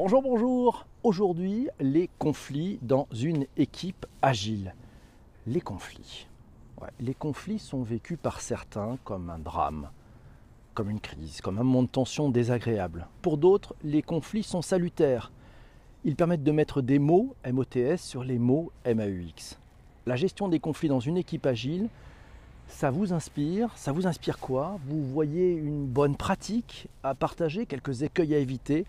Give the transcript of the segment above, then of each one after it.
Bonjour, bonjour. Aujourd'hui, les conflits dans une équipe agile. Les conflits. Les conflits sont vécus par certains comme un drame, comme une crise, comme un moment de tension désagréable. Pour d'autres, les conflits sont salutaires. Ils permettent de mettre des mots MOTS sur les mots MAUX. La gestion des conflits dans une équipe agile, ça vous inspire Ça vous inspire quoi? Vous voyez une bonne pratique à partager, quelques écueils à éviter?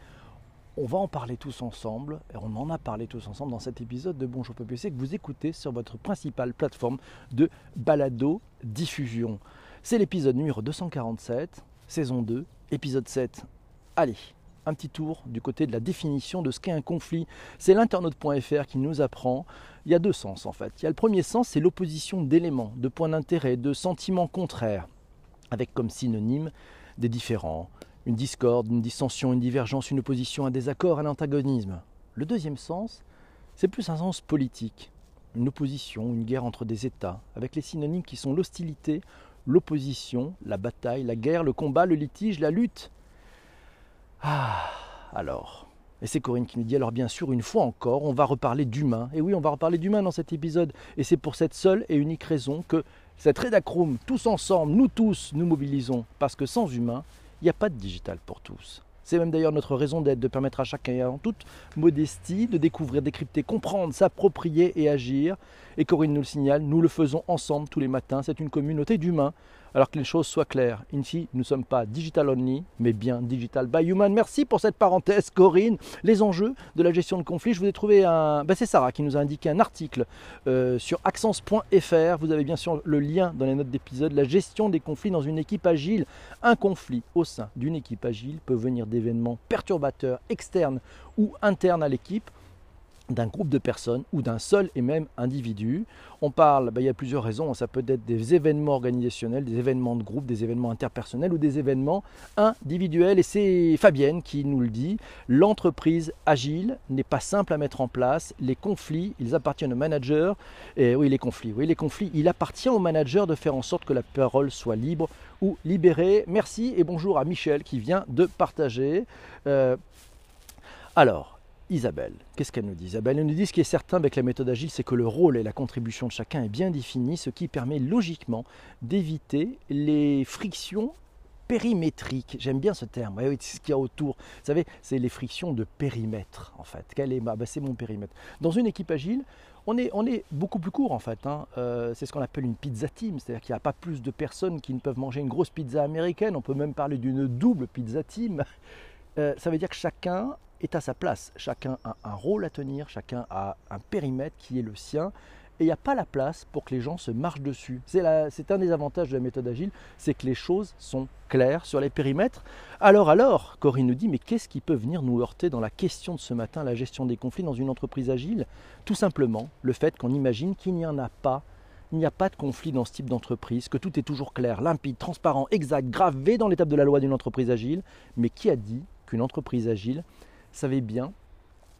On va en parler tous ensemble, et on en a parlé tous ensemble dans cet épisode de Bonjour PPC que vous écoutez sur votre principale plateforme de balado diffusion. C'est l'épisode numéro 247, saison 2, épisode 7. Allez, un petit tour du côté de la définition de ce qu'est un conflit. C'est l'internaute.fr qui nous apprend. Il y a deux sens en fait. Il y a le premier sens, c'est l'opposition d'éléments, de points d'intérêt, de sentiments contraires, avec comme synonyme des différents, une discorde, une dissension, une divergence, une opposition, un désaccord, un antagonisme. Le deuxième sens, c'est plus un sens politique, une opposition, une guerre entre des États, avec les synonymes qui sont l'hostilité, l'opposition, la bataille, la guerre, le combat, le litige, la lutte. Ah, alors. Et c'est Corinne qui nous dit alors bien sûr, une fois encore, on va reparler d'humain. Et oui, on va reparler d'humain dans cet épisode. Et c'est pour cette seule et unique raison que cette Redacroom, tous ensemble, nous tous, nous mobilisons. Parce que sans humain, il n'y a pas de digital pour tous. C'est même d'ailleurs notre raison d'être, de permettre à chacun, en toute modestie, de découvrir, décrypter, comprendre, s'approprier et agir. Et Corinne nous le signale, nous le faisons ensemble tous les matins. C'est une communauté d'humains alors que les choses soient claires. Ici, nous ne sommes pas digital only, mais bien digital by human. Merci pour cette parenthèse, Corinne. Les enjeux de la gestion de conflits, je vous ai trouvé un. Ben, c'est Sarah qui nous a indiqué un article euh, sur accence.fr. Vous avez bien sûr le lien dans les notes d'épisode. La gestion des conflits dans une équipe agile. Un conflit au sein d'une équipe agile peut venir d'événements perturbateurs externes ou internes à l'équipe d'un groupe de personnes ou d'un seul et même individu. On parle, ben, il y a plusieurs raisons, ça peut être des événements organisationnels, des événements de groupe, des événements interpersonnels ou des événements individuels. Et c'est Fabienne qui nous le dit, l'entreprise agile n'est pas simple à mettre en place, les conflits, ils appartiennent au manager. Et oui, les conflits, oui, les conflits, il appartient au manager de faire en sorte que la parole soit libre ou libérée. Merci et bonjour à Michel qui vient de partager. Euh, alors, Isabelle. Qu'est-ce qu'elle nous dit Isabelle elle nous dit ce qui est certain avec la méthode agile, c'est que le rôle et la contribution de chacun est bien défini, ce qui permet logiquement d'éviter les frictions périmétriques. J'aime bien ce terme, oui, c'est ce qu'il y a autour. Vous savez, c'est les frictions de périmètre, en fait. Quel est ma bah, C'est mon périmètre. Dans une équipe agile, on est, on est beaucoup plus court, en fait. Hein. Euh, c'est ce qu'on appelle une pizza team, c'est-à-dire qu'il n'y a pas plus de personnes qui ne peuvent manger une grosse pizza américaine. On peut même parler d'une double pizza team. Euh, ça veut dire que chacun est à sa place. Chacun a un rôle à tenir, chacun a un périmètre qui est le sien. Et il n'y a pas la place pour que les gens se marchent dessus. C'est un des avantages de la méthode agile, c'est que les choses sont claires sur les périmètres. Alors, alors, Corinne nous dit, mais qu'est-ce qui peut venir nous heurter dans la question de ce matin, la gestion des conflits dans une entreprise agile? Tout simplement le fait qu'on imagine qu'il n'y en a pas il n'y a pas de conflit dans ce type d'entreprise, que tout est toujours clair, limpide, transparent, exact, gravé dans l'étape de la loi d'une entreprise agile. Mais qui a dit qu'une entreprise agile savait bien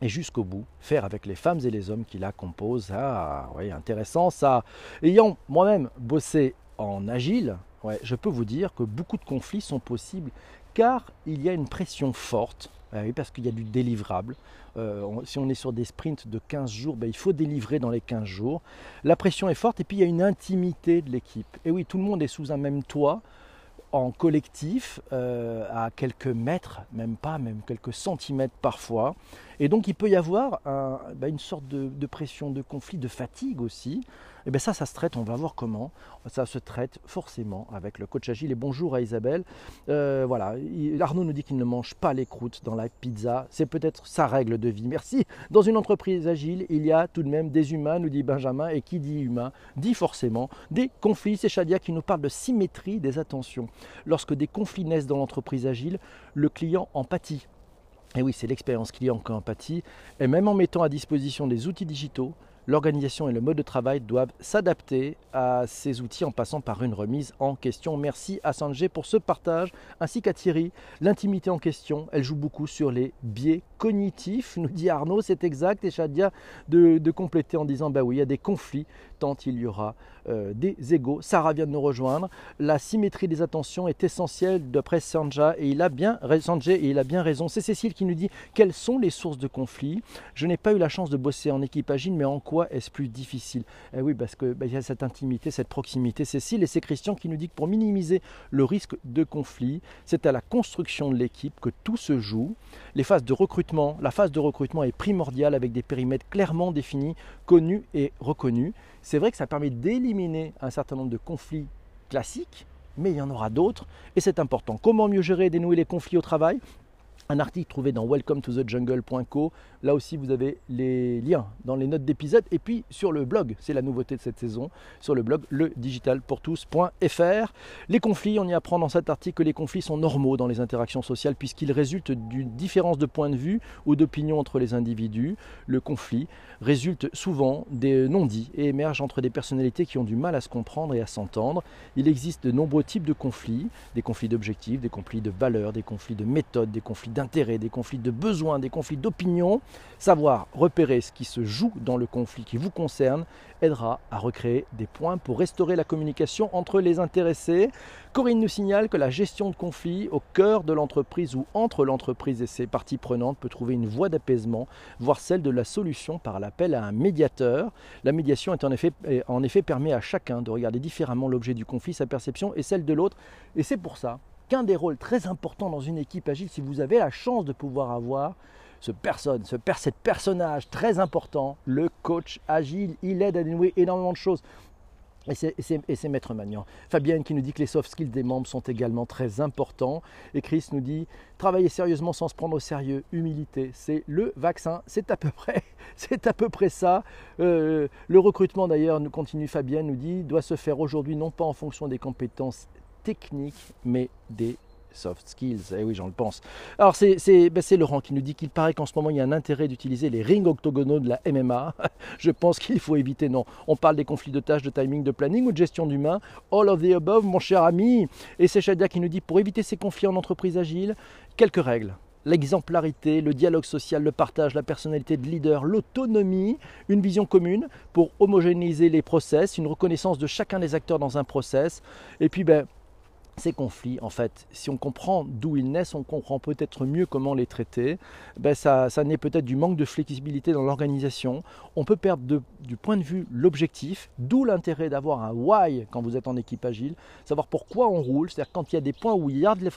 et jusqu'au bout faire avec les femmes et les hommes qui la composent. Ah, oui, intéressant ça. Ayant moi-même bossé en agile, ouais, je peux vous dire que beaucoup de conflits sont possibles car il y a une pression forte, ah parce qu'il y a du délivrable. Euh, si on est sur des sprints de 15 jours, ben, il faut délivrer dans les 15 jours. La pression est forte et puis il y a une intimité de l'équipe. Et oui, tout le monde est sous un même toit en collectif euh, à quelques mètres, même pas, même quelques centimètres parfois. Et donc il peut y avoir bah, une sorte de, pression, de conflit, de fatigue aussi. Et bien ça, ça se traite, on va voir comment. Ça se traite forcément avec le coach agile. Et bonjour à Isabelle. Euh, voilà, Arnaud nous dit qu'il ne mange pas les croûtes dans la pizza. C'est peut-être sa règle de vie. Merci. Dans une entreprise agile, il y a tout de même des humains, nous dit Benjamin. Et qui dit humain dit forcément des conflits. C'est Shadia qui nous parle de symétrie des attentions. Lorsque des conflits naissent dans l'entreprise agile, le client empathie et oui, c'est l'expérience client empathie. Et même en mettant à disposition des outils digitaux, l'organisation et le mode de travail doivent s'adapter à ces outils en passant par une remise en question. Merci à Sanjay pour ce partage, ainsi qu'à Thierry. L'intimité en question, elle joue beaucoup sur les biais cognitifs, nous dit Arnaud, c'est exact. Et Shadia de, de compléter en disant, bah oui, il y a des conflits il y aura euh, des égaux. Sarah vient de nous rejoindre. La symétrie des attentions est essentielle d'après Sanja et il a bien, Sanjay, et il a bien raison. C'est Cécile qui nous dit quelles sont les sources de conflits? Je n'ai pas eu la chance de bosser en équipe agile, mais en quoi est-ce plus difficile? Eh Oui, parce qu'il bah, y a cette intimité, cette proximité. Cécile et c'est Christian qui nous dit que pour minimiser le risque de conflit, c'est à la construction de l'équipe que tout se joue. Les phases de recrutement, la phase de recrutement est primordiale avec des périmètres clairement définis, connus et reconnus. C'est vrai que ça permet d'éliminer un certain nombre de conflits classiques, mais il y en aura d'autres et c'est important. Comment mieux gérer et dénouer les conflits au travail? Un article trouvé dans welcome to the jungle.co. Là aussi, vous avez les liens dans les notes d'épisode. Et puis sur le blog, c'est la nouveauté de cette saison, sur le blog ledigitalpourtous.fr. Les conflits, on y apprend dans cet article que les conflits sont normaux dans les interactions sociales puisqu'ils résultent d'une différence de point de vue ou d'opinion entre les individus. Le conflit résulte souvent des non-dits et émerge entre des personnalités qui ont du mal à se comprendre et à s'entendre. Il existe de nombreux types de conflits, des conflits d'objectifs, des conflits de valeurs, des conflits de méthodes, des conflits d'intérêts, des conflits de besoins, des conflits d'opinion, savoir repérer ce qui se joue dans le conflit qui vous concerne aidera à recréer des points pour restaurer la communication entre les intéressés. Corinne nous signale que la gestion de conflits au cœur de l'entreprise ou entre l'entreprise et ses parties prenantes peut trouver une voie d'apaisement, voire celle de la solution par l'appel à un médiateur. La médiation est en effet, en effet permet à chacun de regarder différemment l'objet du conflit, sa perception et celle de l'autre. Et c'est pour ça des rôles très importants dans une équipe agile, si vous avez la chance de pouvoir avoir ce personne, ce cet personnage très important, le coach agile, il aide à dénouer énormément de choses. Et c'est Maître Magnan. Fabienne qui nous dit que les soft skills des membres sont également très importants. Et Chris nous dit travailler sérieusement sans se prendre au sérieux, humilité, c'est le vaccin. C'est à peu près, c'est à peu près ça. Euh, le recrutement d'ailleurs, nous continue Fabienne, nous dit doit se faire aujourd'hui non pas en fonction des compétences techniques, mais des soft skills. Eh oui, j'en le pense. Alors, ben, c'est Laurent qui nous dit qu'il paraît qu'en ce moment, il y a un intérêt d'utiliser les rings octogonaux de la MMA. Je pense qu'il faut éviter, non. On parle des conflits de tâches, de timing, de planning ou de gestion d'humain. All of the above, mon cher ami. Et c'est Shadia qui nous dit pour éviter ces conflits en entreprise agile, quelques règles l'exemplarité, le dialogue social, le partage, la personnalité de leader, l'autonomie, une vision commune pour homogénéiser les process, une reconnaissance de chacun des acteurs dans un process, et puis ben, ces conflits, en fait, si on comprend d'où ils naissent, on comprend peut-être mieux comment les traiter. Ben ça, ça naît peut-être du manque de flexibilité dans l'organisation. On peut perdre du point de vue l'objectif, d'où l'intérêt d'avoir un why quand vous êtes en équipe agile, savoir pourquoi on roule. C'est-à-dire quand il y a des points où il y a de la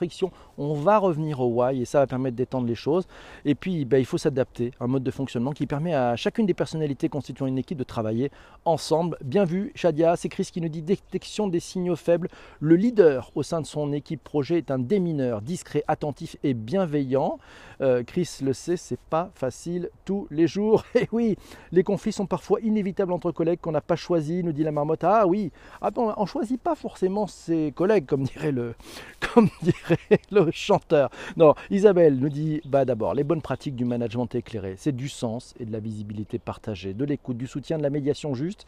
on va revenir au why et ça va permettre d'étendre les choses. Et puis, ben, il faut s'adapter à un mode de fonctionnement qui permet à chacune des personnalités constituant une équipe de travailler ensemble. Bien vu, Shadia, c'est Chris qui nous dit détection des signaux faibles. Le leader au sein de son équipe projet est un démineur, discret, attentif et bienveillant. Euh, Chris le sait, c'est pas facile tous les jours. Et oui, les conflits sont parfois inévitables entre collègues qu'on n'a pas choisi, nous dit la marmotte. Ah oui, attends, on choisit pas forcément ses collègues, comme dirait le, comme dirait le chanteur. Non, Isabelle nous dit bah d'abord les bonnes pratiques du management éclairé, c'est du sens et de la visibilité partagée, de l'écoute, du soutien, de la médiation juste,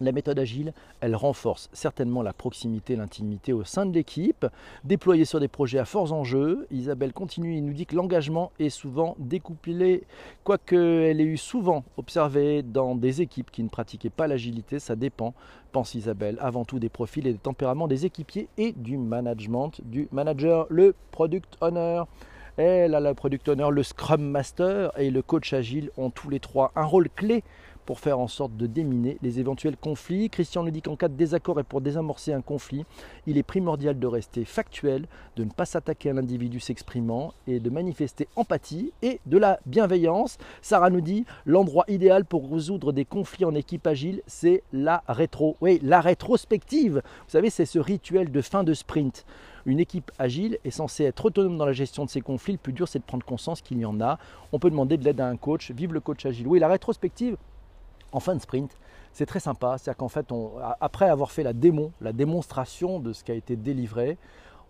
la méthode agile, elle renforce certainement la proximité, l'intimité au sein de l'équipe, déployée sur des projets à forts enjeux. Isabelle continue et nous dit que l'engagement est souvent découplé, quoique elle ait eu souvent observé dans des équipes qui ne pratiquaient pas l'agilité, ça dépend, pense Isabelle, avant tout des profils et des tempéraments des équipiers et du management, du manager, le product owner. Elle a le product owner, le scrum master et le coach agile ont tous les trois un rôle clé pour faire en sorte de déminer les éventuels conflits. Christian nous dit qu'en cas de désaccord et pour désamorcer un conflit, il est primordial de rester factuel, de ne pas s'attaquer à l'individu s'exprimant et de manifester empathie et de la bienveillance. Sarah nous dit l'endroit idéal pour résoudre des conflits en équipe agile, c'est la rétro. Oui, la rétrospective. Vous savez, c'est ce rituel de fin de sprint. Une équipe agile est censée être autonome dans la gestion de ses conflits. Le plus dur, c'est de prendre conscience qu'il y en a. On peut demander de l'aide à un coach. Vive le coach agile. Oui, la rétrospective, en fin de sprint. C'est très sympa, c'est-à-dire qu'en fait, après avoir fait la démon, la démonstration de ce qui a été délivré,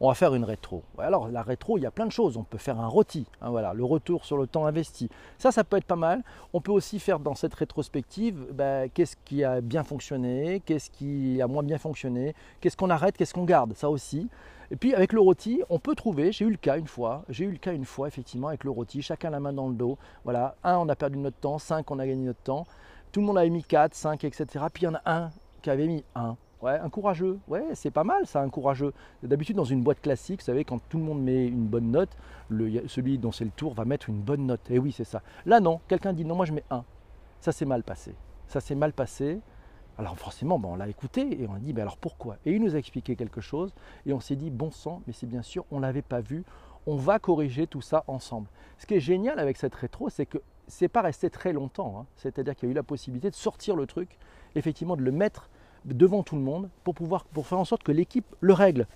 on va faire une rétro. Alors la rétro, il y a plein de choses. On peut faire un rôti, hein, voilà, le retour sur le temps investi. Ça, ça peut être pas mal. On peut aussi faire dans cette rétrospective, ben, qu'est-ce qui a bien fonctionné, qu'est-ce qui a moins bien fonctionné, qu'est-ce qu'on arrête, qu'est-ce qu'on garde, ça aussi. Et puis avec le rôti, on peut trouver, j'ai eu le cas une fois, j'ai eu le cas une fois effectivement avec le rôti, chacun la main dans le dos. Voilà, un, on a perdu notre temps, cinq, on a gagné notre temps tout le monde avait mis 4, 5, etc. Puis il y en a un qui avait mis 1. Ouais, un courageux. Ouais, c'est pas mal ça, un courageux. D'habitude, dans une boîte classique, vous savez, quand tout le monde met une bonne note, celui dont c'est le tour va mettre une bonne note. Et oui, c'est ça. Là, non, quelqu'un dit non, moi je mets 1. Ça s'est mal passé. Ça s'est mal passé. Alors forcément, on l'a écouté et on a dit, mais alors pourquoi? Et il nous a expliqué quelque chose et on s'est dit, bon sang, mais c'est bien sûr, on ne l'avait pas vu, on va corriger tout ça ensemble. Ce qui est génial avec cette rétro, c'est que c'est pas resté très longtemps. Hein. C'est-à-dire qu'il y a eu la possibilité de sortir le truc, effectivement de le mettre devant tout le monde pour pouvoir pour faire en sorte que l'équipe le règle.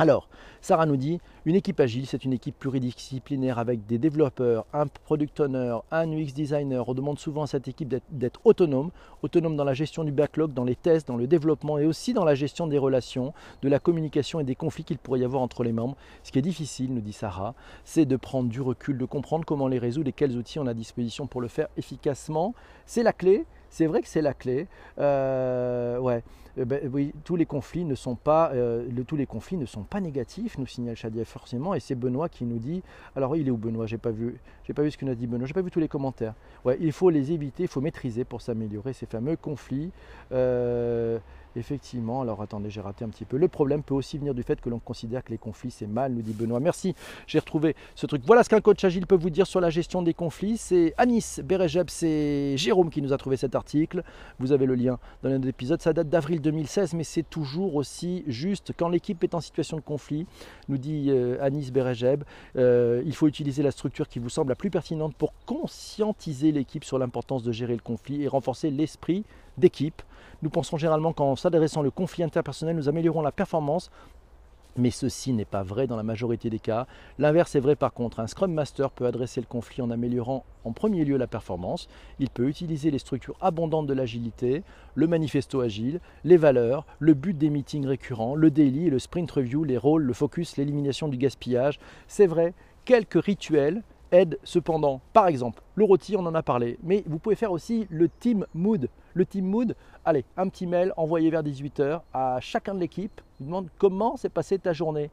Alors, Sarah nous dit, une équipe agile, c'est une équipe pluridisciplinaire avec des développeurs, un product owner, un UX designer. On demande souvent à cette équipe d'être autonome, autonome dans la gestion du backlog, dans les tests, dans le développement et aussi dans la gestion des relations, de la communication et des conflits qu'il pourrait y avoir entre les membres. Ce qui est difficile, nous dit Sarah, c'est de prendre du recul, de comprendre comment les résoudre et quels outils on a à disposition pour le faire efficacement. C'est la clé. C'est vrai que c'est la clé. Euh, ouais. Eh ben, oui, tous les conflits ne sont pas, euh, tous les sont négatifs, nous signale Shadia forcément, et c'est Benoît qui nous dit. Alors il est où Benoît? J'ai pas vu, j'ai pas vu ce que nous a dit Benoît, j'ai pas vu tous les commentaires. Ouais, il faut les éviter, il faut maîtriser pour s'améliorer ces fameux conflits. Euh, Effectivement, alors attendez, j'ai raté un petit peu. Le problème peut aussi venir du fait que l'on considère que les conflits c'est mal, nous dit Benoît. Merci, j'ai retrouvé ce truc. Voilà ce qu'un coach agile peut vous dire sur la gestion des conflits. C'est Anis Berejeb, c'est Jérôme qui nous a trouvé cet article. Vous avez le lien dans un épisode. Ça date d'avril 2016, mais c'est toujours aussi juste. Quand l'équipe est en situation de conflit, nous dit euh, Anis Berejeb, euh, il faut utiliser la structure qui vous semble la plus pertinente pour conscientiser l'équipe sur l'importance de gérer le conflit et renforcer l'esprit d'équipe. Nous pensons généralement qu'en s'adressant le conflit interpersonnel, nous améliorons la performance mais ceci n'est pas vrai dans la majorité des cas. L'inverse est vrai par contre. Un Scrum Master peut adresser le conflit en améliorant en premier lieu la performance. Il peut utiliser les structures abondantes de l'agilité, le manifesto agile, les valeurs, le but des meetings récurrents, le daily le sprint review, les rôles, le focus, l'élimination du gaspillage. C'est vrai, quelques rituels aide cependant. Par exemple, le rôti, on en a parlé, mais vous pouvez faire aussi le team mood. Le team mood, allez, un petit mail envoyé vers 18h à chacun de l'équipe, vous demande comment s'est passée ta journée.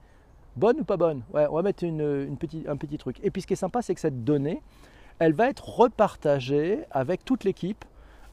Bonne ou pas bonne? Ouais, on va mettre un petit truc. Et puis ce qui est sympa, c'est que cette donnée, elle va être repartagée avec toute l'équipe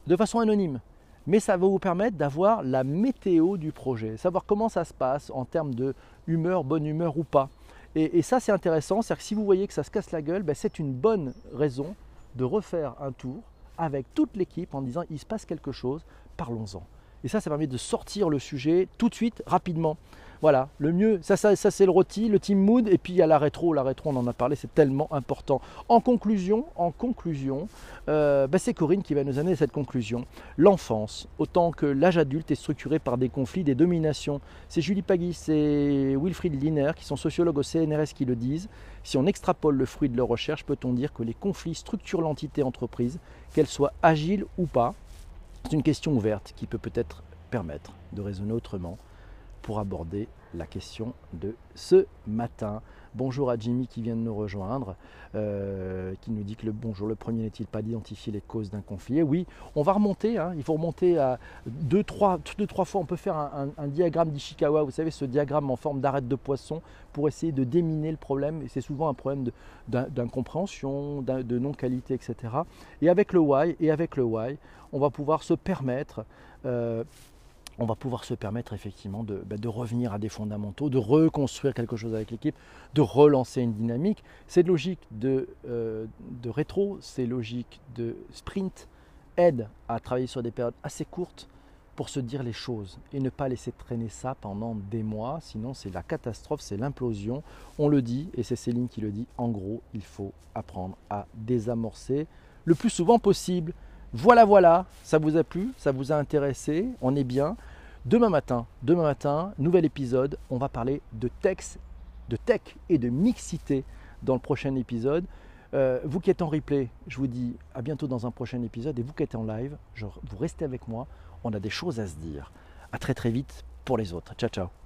de façon anonyme. Mais ça va vous permettre d'avoir la météo du projet, savoir comment ça se passe en termes de humeur, bonne humeur ou pas. Et, ça, c'est intéressant. C'est-à-dire que si vous voyez que ça se casse la gueule, ben, c'est une bonne raison de refaire un tour avec toute l'équipe en disant il se passe quelque chose, parlons-en. Et ça, ça permet de sortir le sujet tout de suite, rapidement. Voilà, le mieux, ça, ça, c'est le rôti, le team mood, et puis il y a la rétro. La rétro, on en a parlé, c'est tellement important. En conclusion, en conclusion, euh, bah, c'est Corinne qui va nous amener cette conclusion. L'enfance, autant que l'âge adulte, est structuré par des conflits, des dominations. C'est Julie Pagui, c'est Wilfried Liner, qui sont sociologues au CNRS, qui le disent. Si on extrapole le fruit de leur recherche, peut-on dire que les conflits structurent l'entité entreprise, qu'elle soit agile ou pas? C'est une question ouverte qui peut peut-être permettre de raisonner autrement pour aborder la question de ce matin. Bonjour à Jimmy qui vient de nous rejoindre, euh, qui nous dit que le bonjour, le premier n'est-il pas d'identifier les causes d'un conflit? Oui, on va remonter, hein. il faut remonter à deux trois, deux, trois fois, on peut faire un, diagramme d'Ishikawa, vous savez, ce diagramme en forme d'arête de poisson pour essayer de déminer le problème, et c'est souvent un problème d'incompréhension, de non-qualité, etc. Et avec le why, et avec le why, on va pouvoir se permettre... Euh, on va pouvoir se permettre effectivement bah, de, revenir à des fondamentaux, de reconstruire quelque chose avec l'équipe, de relancer une dynamique. C'est logique de, euh, rétro, c'est logique de sprint, aide à travailler sur des périodes assez courtes pour se dire les choses et ne pas laisser traîner ça pendant des mois, sinon c'est la catastrophe, c'est l'implosion. On le dit, et c'est Céline qui le dit, en gros, il faut apprendre à désamorcer le plus souvent possible. Voilà, voilà, ça vous a plu, ça vous a intéressé, on est bien. Demain matin, demain matin, nouvel épisode, on va parler de de tech et de mixité dans le prochain épisode. Euh, vous qui êtes en replay, je vous dis à bientôt dans un prochain épisode. Et vous qui êtes en live, vous restez avec moi. On a des choses à se dire. À très très vite pour les autres. Ciao ciao.